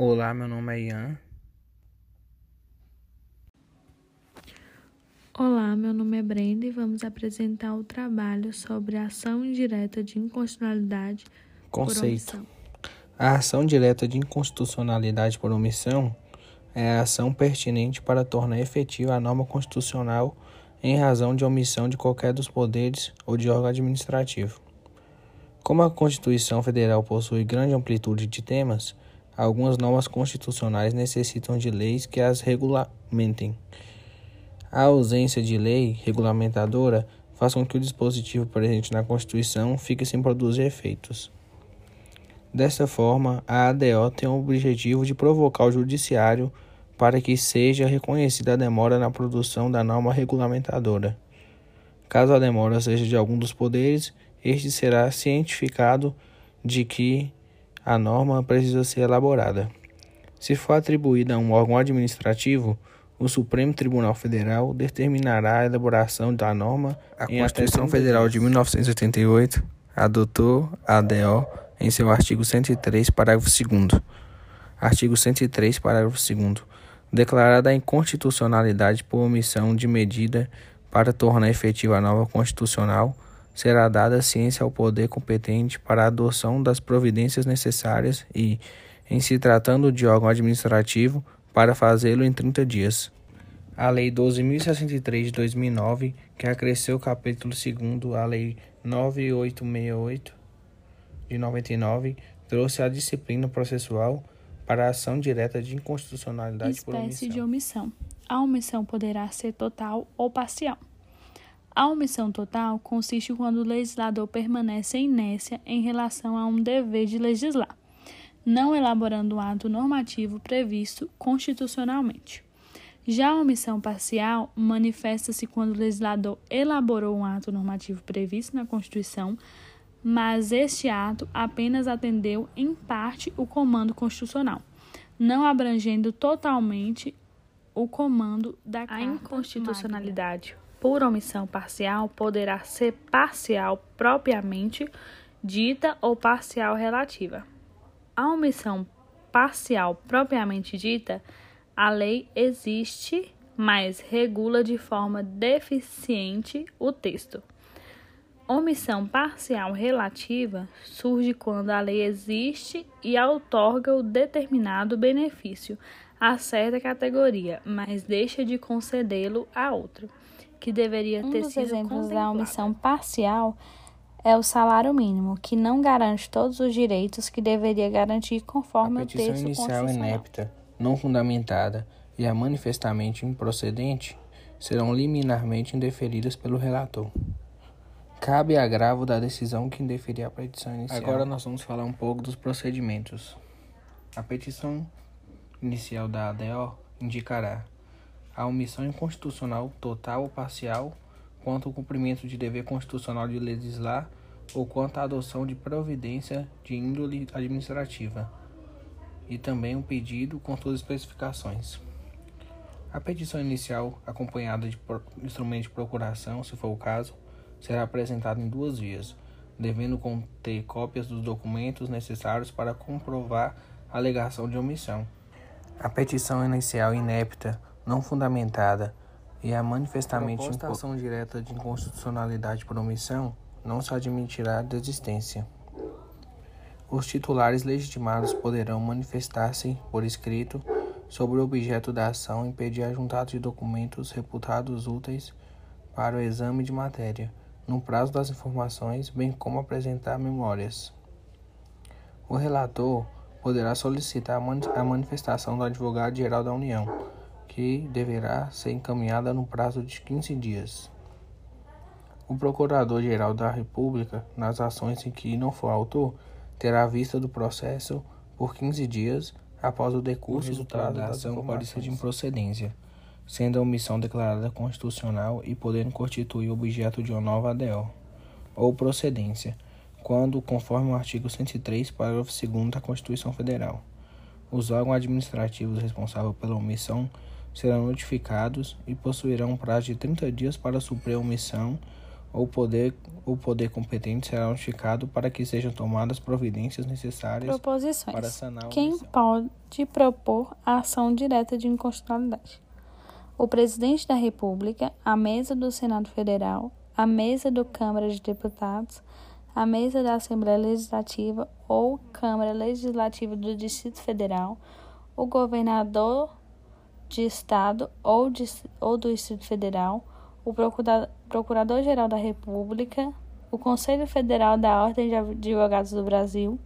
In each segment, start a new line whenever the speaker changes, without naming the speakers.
Olá, meu nome é Ian.
Olá, meu nome é Brenda e vamos apresentar o trabalho sobre a ação indireta de inconstitucionalidade
Conceito. A ação direta de inconstitucionalidade por omissão é a ação pertinente para tornar efetiva a norma constitucional em razão de omissão de qualquer dos poderes ou de órgão administrativo. Como a Constituição Federal possui grande amplitude de temas, algumas normas constitucionais necessitam de leis que as regulamentem. A ausência de lei regulamentadora faz com que o dispositivo presente na Constituição fique sem produzir efeitos. Desta forma, a ADO tem o objetivo de provocar o Judiciário para que seja reconhecida a demora na produção da norma regulamentadora. Caso a demora seja de algum dos poderes, este será cientificado de que a norma precisa ser elaborada. Se for atribuída a um órgão administrativo, o Supremo Tribunal Federal determinará a elaboração da norma. A Constituição Federal de 1988 adotou a ADO em seu artigo 103, parágrafo 2 Artigo 103, parágrafo 2 Declarada a inconstitucionalidade por omissão de medida para tornar efetiva a nova Constitucional, será dada ciência ao poder competente para a adoção das providências necessárias e, em se tratando de órgão administrativo, para fazê-lo em 30 dias. A Lei 12.063 de 2009, que acresceu o capítulo 2 à Lei 9868 de 99, trouxe a disciplina processual para a ação direta de inconstitucionalidade
Espécie
por omissão.
de omissão. A omissão poderá ser total ou parcial. A omissão total consiste quando o legislador permanece em inércia em relação a um dever de legislar, não elaborando um ato normativo previsto constitucionalmente. Já a omissão parcial manifesta-se quando o legislador elaborou um ato normativo previsto na Constituição, mas este ato apenas atendeu em parte o comando constitucional, não abrangendo totalmente o comando da A inconstitucionalidade por omissão parcial poderá ser parcial propriamente dita ou parcial relativa. A omissão parcial propriamente dita, a lei existe, mas regula de forma deficiente o texto. Omissão parcial relativa surge quando a lei existe e outorga o determinado benefício a certa categoria, mas deixa de concedê-lo a outra que deveria
um
ter
dos
sido
exemplos da omissão parcial é o salário mínimo, que não garante todos os direitos que deveria garantir conforme
a
o texto
petição inicial
constitucional.
inepta, não fundamentada e a manifestamente improcedente serão liminarmente indeferidas pelo relator. Cabe agravo da decisão que indeferir a petição inicial. Agora nós vamos falar um pouco dos procedimentos. A petição inicial da ADO indicará a omissão inconstitucional total ou parcial quanto ao cumprimento de dever constitucional de legislar ou quanto à adoção de providência de índole administrativa, e também um pedido com todas as especificações. A petição inicial, acompanhada de instrumento de procuração, se for o caso, será apresentada em duas vias, devendo conter cópias dos documentos necessários para comprovar a alegação de omissão. A petição inicial inepta não fundamentada e a manifestamente impostação direta de inconstitucionalidade por omissão, não se admitirá desistência. Os titulares legitimados poderão manifestar-se por escrito sobre o objeto da ação e pedir a juntada de documentos reputados úteis para o exame de matéria, no prazo das informações, bem como apresentar memórias. O relator poderá solicitar a manifestação do advogado-geral da União, que deverá ser encaminhada no prazo de 15 dias. O Procurador-Geral da República, nas ações em que não for autor, terá vista do processo por 15 dias após o decurso do prazo da ação pode ser de improcedência, sendo a omissão declarada constitucional e podendo constituir objeto de uma nova ADO, ou procedência, quando, conforme o artigo 103, parágrafo 2 da Constituição Federal, os órgãos administrativos responsáveis pela omissão serão notificados e possuirão um prazo de 30 dias para suprir a omissão o poder, o poder competente será notificado para que sejam tomadas providências necessárias
Proposições.
para sanar
Quem pode propor a ação direta de inconstitucionalidade? O presidente da República, a mesa do Senado Federal, a mesa do Câmara de Deputados, a mesa da Assembleia Legislativa ou Câmara Legislativa do Distrito Federal, o governador de Estado ou, de, ou do Distrito Federal, o Procurador-Geral da República, o Conselho Federal da Ordem de Advogados do Brasil,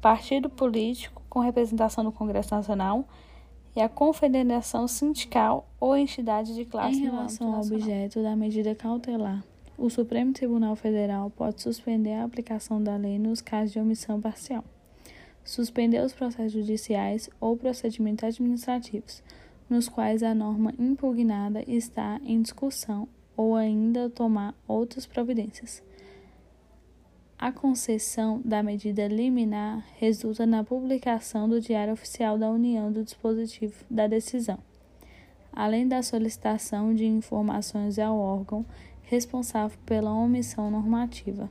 partido político com representação no Congresso Nacional e a confederação sindical ou entidade de classe
Em relação ao objeto da medida cautelar, o Supremo Tribunal Federal pode suspender a aplicação da lei nos casos de omissão parcial, suspender os processos judiciais ou procedimentos administrativos nos quais a norma impugnada está em discussão ou ainda tomar outras providências. A concessão da medida liminar resulta na publicação do Diário Oficial da União do dispositivo da decisão, além da solicitação de informações ao órgão responsável pela omissão normativa.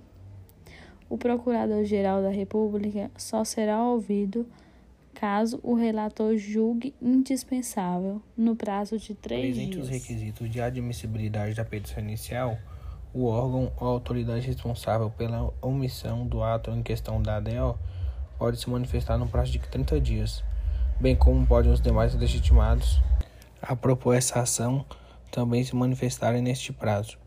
O Procurador-Geral da República só será ouvido caso o relator julgue indispensável, no prazo de três
Presente
dias.
os requisitos de admissibilidade da petição inicial, o órgão ou autoridade responsável pela omissão do ato em questão da ADO pode se manifestar no prazo de 30 dias, bem como podem os demais legitimados a propor essa ação também se manifestarem neste prazo.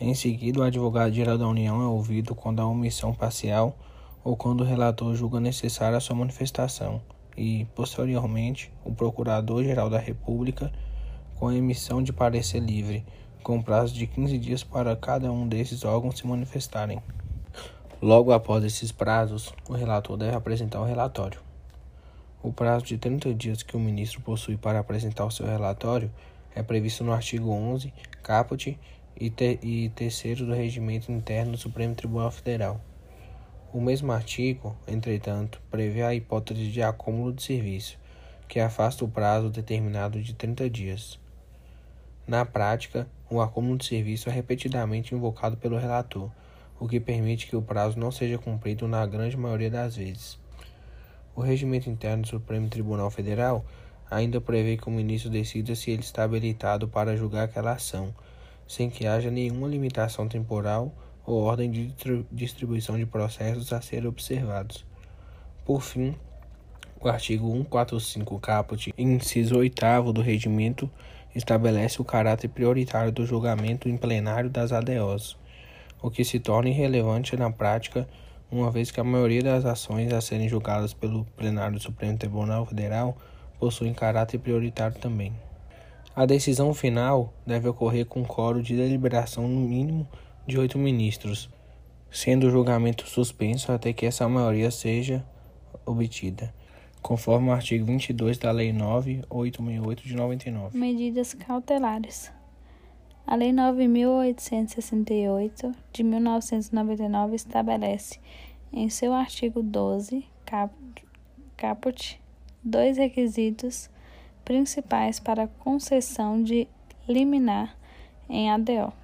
Em seguida, o advogado-geral da União é ouvido quando a omissão parcial ou quando o relator julga necessária a sua manifestação e, posteriormente, o Procurador-Geral da República, com a emissão de parecer livre, com prazo de 15 dias para cada um desses órgãos se manifestarem. Logo após esses prazos, o relator deve apresentar o relatório. O prazo de 30 dias que o ministro possui para apresentar o seu relatório é previsto no artigo 11, caput e, te e terceiro do Regimento Interno do Supremo Tribunal Federal. O mesmo artigo, entretanto, prevê a hipótese de acúmulo de serviço, que afasta o prazo determinado de 30 dias. Na prática, o acúmulo de serviço é repetidamente invocado pelo relator, o que permite que o prazo não seja cumprido na grande maioria das vezes. O regimento interno do Supremo Tribunal Federal ainda prevê que o ministro decida se ele está habilitado para julgar aquela ação, sem que haja nenhuma limitação temporal ou ordem de distribuição de processos a serem observados. Por fim, o artigo 145 caput, inciso 8 do regimento, estabelece o caráter prioritário do julgamento em plenário das ADOs, o que se torna irrelevante na prática, uma vez que a maioria das ações a serem julgadas pelo plenário do Supremo Tribunal Federal possuem caráter prioritário também. A decisão final deve ocorrer com coro de deliberação no mínimo de oito ministros, sendo o julgamento suspenso até que essa maioria seja obtida, conforme o artigo 22 da Lei 9868 de 99.
Medidas cautelares. A Lei 9868 de 1999 estabelece, em seu artigo 12, caput, dois requisitos principais para concessão de liminar em ADO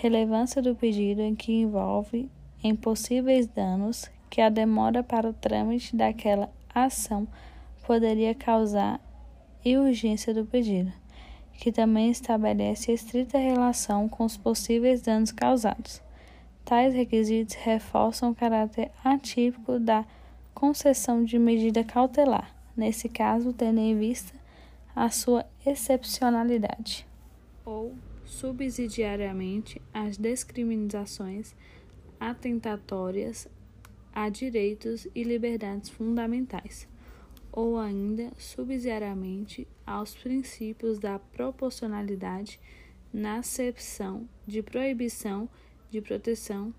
relevância do pedido em que envolve em possíveis danos que a demora para o trâmite daquela ação poderia causar e urgência do pedido, que também estabelece estrita relação com os possíveis danos causados. Tais requisitos reforçam o caráter atípico da concessão de medida cautelar, nesse caso, tendo em vista a sua excepcionalidade.
Ou subsidiariamente as discriminações atentatórias a direitos e liberdades fundamentais, ou ainda subsidiariamente aos princípios da proporcionalidade na acepção de proibição de proteção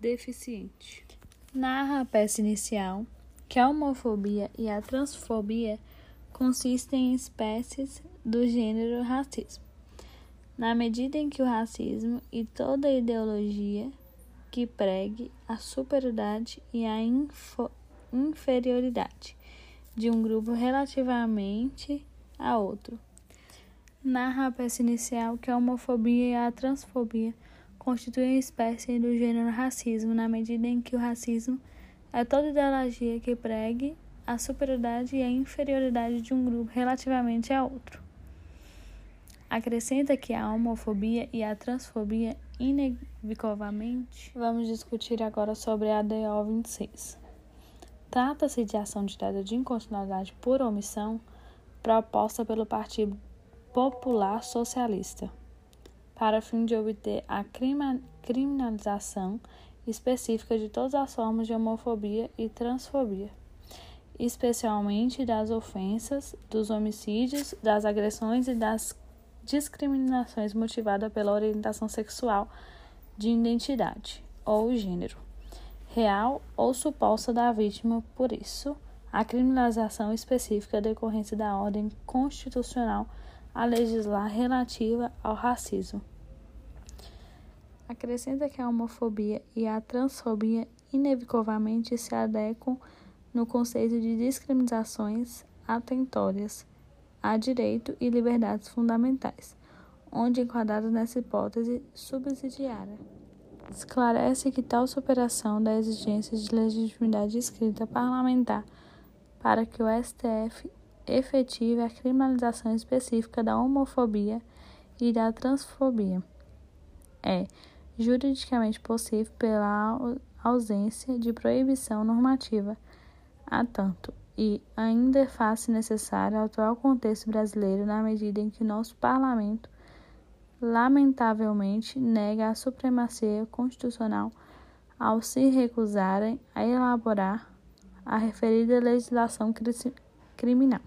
deficiente. Narra a peça inicial que a homofobia e a transfobia consistem em espécies do gênero racismo na medida em que o racismo e toda ideologia que pregue a superioridade e a inferioridade de um grupo relativamente a outro. Narra a peça inicial que a homofobia e a transfobia constituem espécie do gênero racismo, na medida em que o racismo é toda ideologia que pregue a superioridade e a inferioridade de um grupo relativamente a outro. Acrescenta que a homofobia e a transfobia, inevitavelmente.
Vamos discutir agora sobre a DO 26. Trata-se de ação direta de inconstitucionalidade por omissão proposta pelo Partido Popular Socialista, para fim de obter a criminalização específica de todas as formas de homofobia e transfobia, especialmente das ofensas, dos homicídios, das agressões e das discriminações motivadas pela orientação sexual de identidade ou gênero, real ou suposta da vítima, por isso, a criminalização específica decorrência da ordem constitucional a legislar relativa ao racismo. Acrescenta que a homofobia e a transfobia inevitavelmente se adequam no conceito de discriminações atentórias a direito e liberdades fundamentais, onde enquadradas nessa hipótese subsidiária. Esclarece que tal superação da exigência de legitimidade escrita parlamentar para que o STF efetive a criminalização específica da homofobia e da transfobia é juridicamente possível pela ausência de proibição normativa, a tanto e ainda faz-se necessário ao atual contexto brasileiro na medida em que nosso parlamento lamentavelmente nega a supremacia constitucional ao se recusarem a elaborar a referida legislação criminal.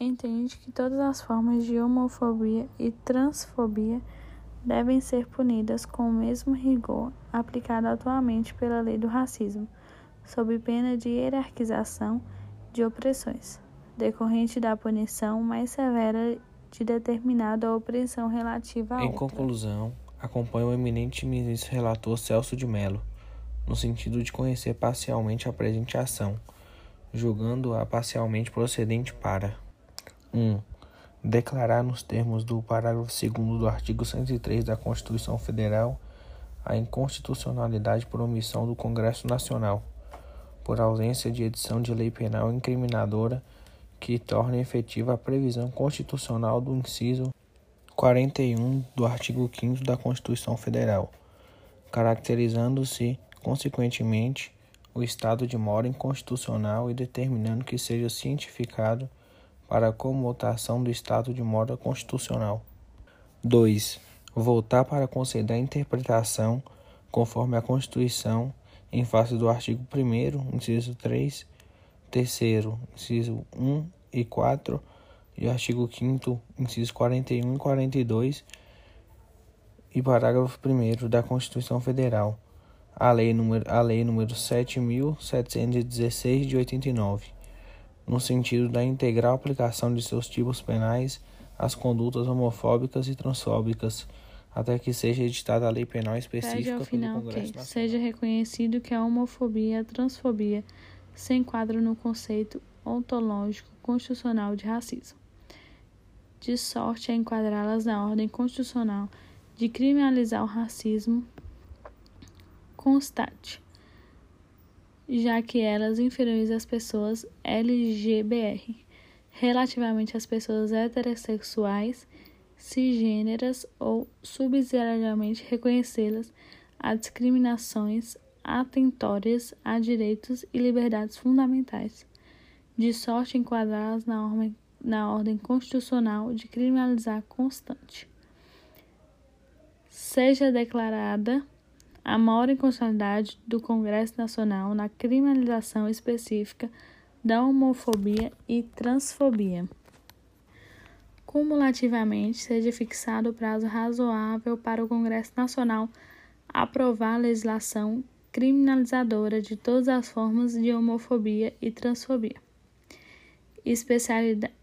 Entende que todas as formas de homofobia e transfobia devem ser punidas com o mesmo rigor aplicado atualmente pela lei do racismo sob pena de hierarquização de opressões, decorrente da punição mais severa de determinada opressão relativa a
Em
outra.
conclusão, acompanho o eminente ministro relator Celso de Mello, no sentido de conhecer parcialmente a presente ação, julgando-a parcialmente procedente para 1. Um, declarar nos termos do parágrafo 2 do artigo 103 da Constituição Federal a inconstitucionalidade por omissão do Congresso Nacional por ausência de edição de lei penal incriminadora que torne efetiva a previsão constitucional do inciso 41 do artigo 5 da Constituição Federal, caracterizando-se, consequentemente, o estado de mora inconstitucional e determinando que seja cientificado para a comutação do estado de mora constitucional. 2. Voltar para conceder a interpretação, conforme a Constituição, em face do artigo 1 inciso 3, terceiro, inciso 1 e 4, e artigo 5 inciso 41 e 42, e parágrafo 1 da Constituição Federal, a lei número, a lei número 7.716 de 89, no sentido da integral aplicação de seus tipos penais às condutas homofóbicas e transfóbicas, até que seja editada a lei penal específica
ao final
pelo Congresso
que
Nacional.
seja reconhecido que a homofobia e a transfobia se enquadram no conceito ontológico constitucional de racismo, de sorte a enquadrá-las na ordem constitucional de criminalizar o racismo constate, já que elas inferiores às pessoas LGBR, relativamente às pessoas heterossexuais cisgêneras ou subsidiariamente reconhecê-las a discriminações atentórias a direitos e liberdades fundamentais, de sorte enquadrá-las na ordem, na ordem constitucional de criminalizar constante. Seja declarada a maior inconstitucionalidade do Congresso Nacional na criminalização específica da homofobia e transfobia cumulativamente seja fixado o prazo razoável para o Congresso Nacional aprovar a legislação criminalizadora de todas as formas de homofobia e transfobia,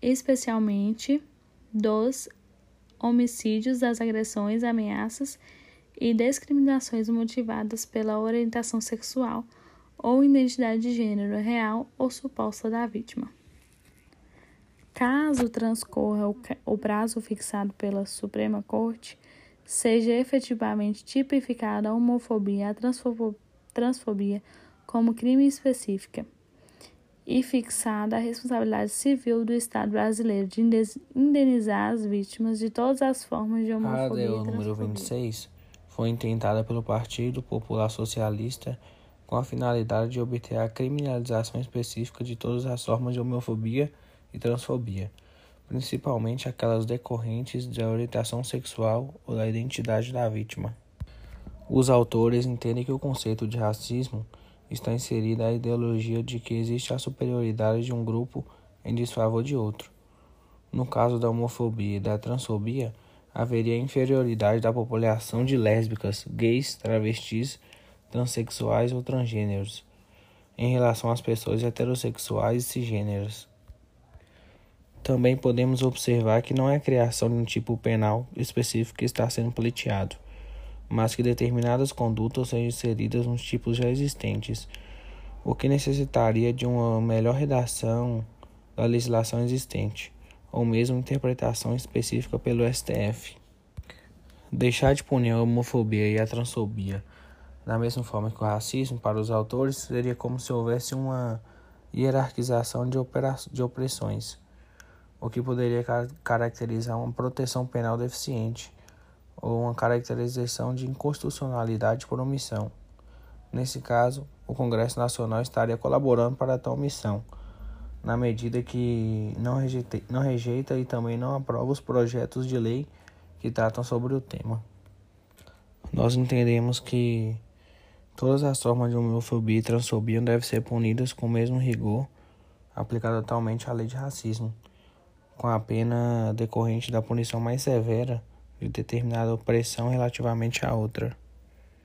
especialmente dos homicídios, das agressões, ameaças e discriminações motivadas pela orientação sexual ou identidade de gênero real ou suposta da vítima. Caso transcorra o prazo fixado pela Suprema Corte,
seja efetivamente tipificada a homofobia e a transfobia como crime específica e fixada a responsabilidade civil do Estado brasileiro de indenizar as vítimas de todas as formas de homofobia. A
ADO número 26 foi intentada pelo Partido Popular Socialista com a finalidade de obter a criminalização específica de todas as formas de homofobia e transfobia, principalmente aquelas decorrentes da orientação sexual ou da identidade da vítima. Os autores entendem que o conceito de racismo está inserida a ideologia de que existe a superioridade de um grupo em desfavor de outro. No caso da homofobia e da transfobia, haveria inferioridade da população de lésbicas, gays, travestis, transexuais ou transgêneros em relação às pessoas heterossexuais e cisgêneras. Também podemos observar que não é a criação de um tipo penal específico que está sendo pleiteado mas que determinadas condutas sejam inseridas nos tipos já existentes, o que necessitaria de uma melhor redação da legislação existente, ou mesmo interpretação específica pelo STF. Deixar de punir a homofobia e a transfobia da mesma forma que o racismo para os autores seria como se houvesse uma hierarquização de, de opressões, o que poderia caracterizar uma proteção penal deficiente ou uma caracterização de inconstitucionalidade por omissão. Nesse caso, o Congresso Nacional estaria colaborando para tal missão, na medida que não rejeita, não rejeita e também não aprova os projetos de lei que tratam sobre o tema. Nós entendemos que todas as formas de homofobia e transfobia devem ser punidas com o mesmo rigor aplicado atualmente à lei de racismo, com a pena decorrente da punição mais severa de determinada opressão relativamente à outra.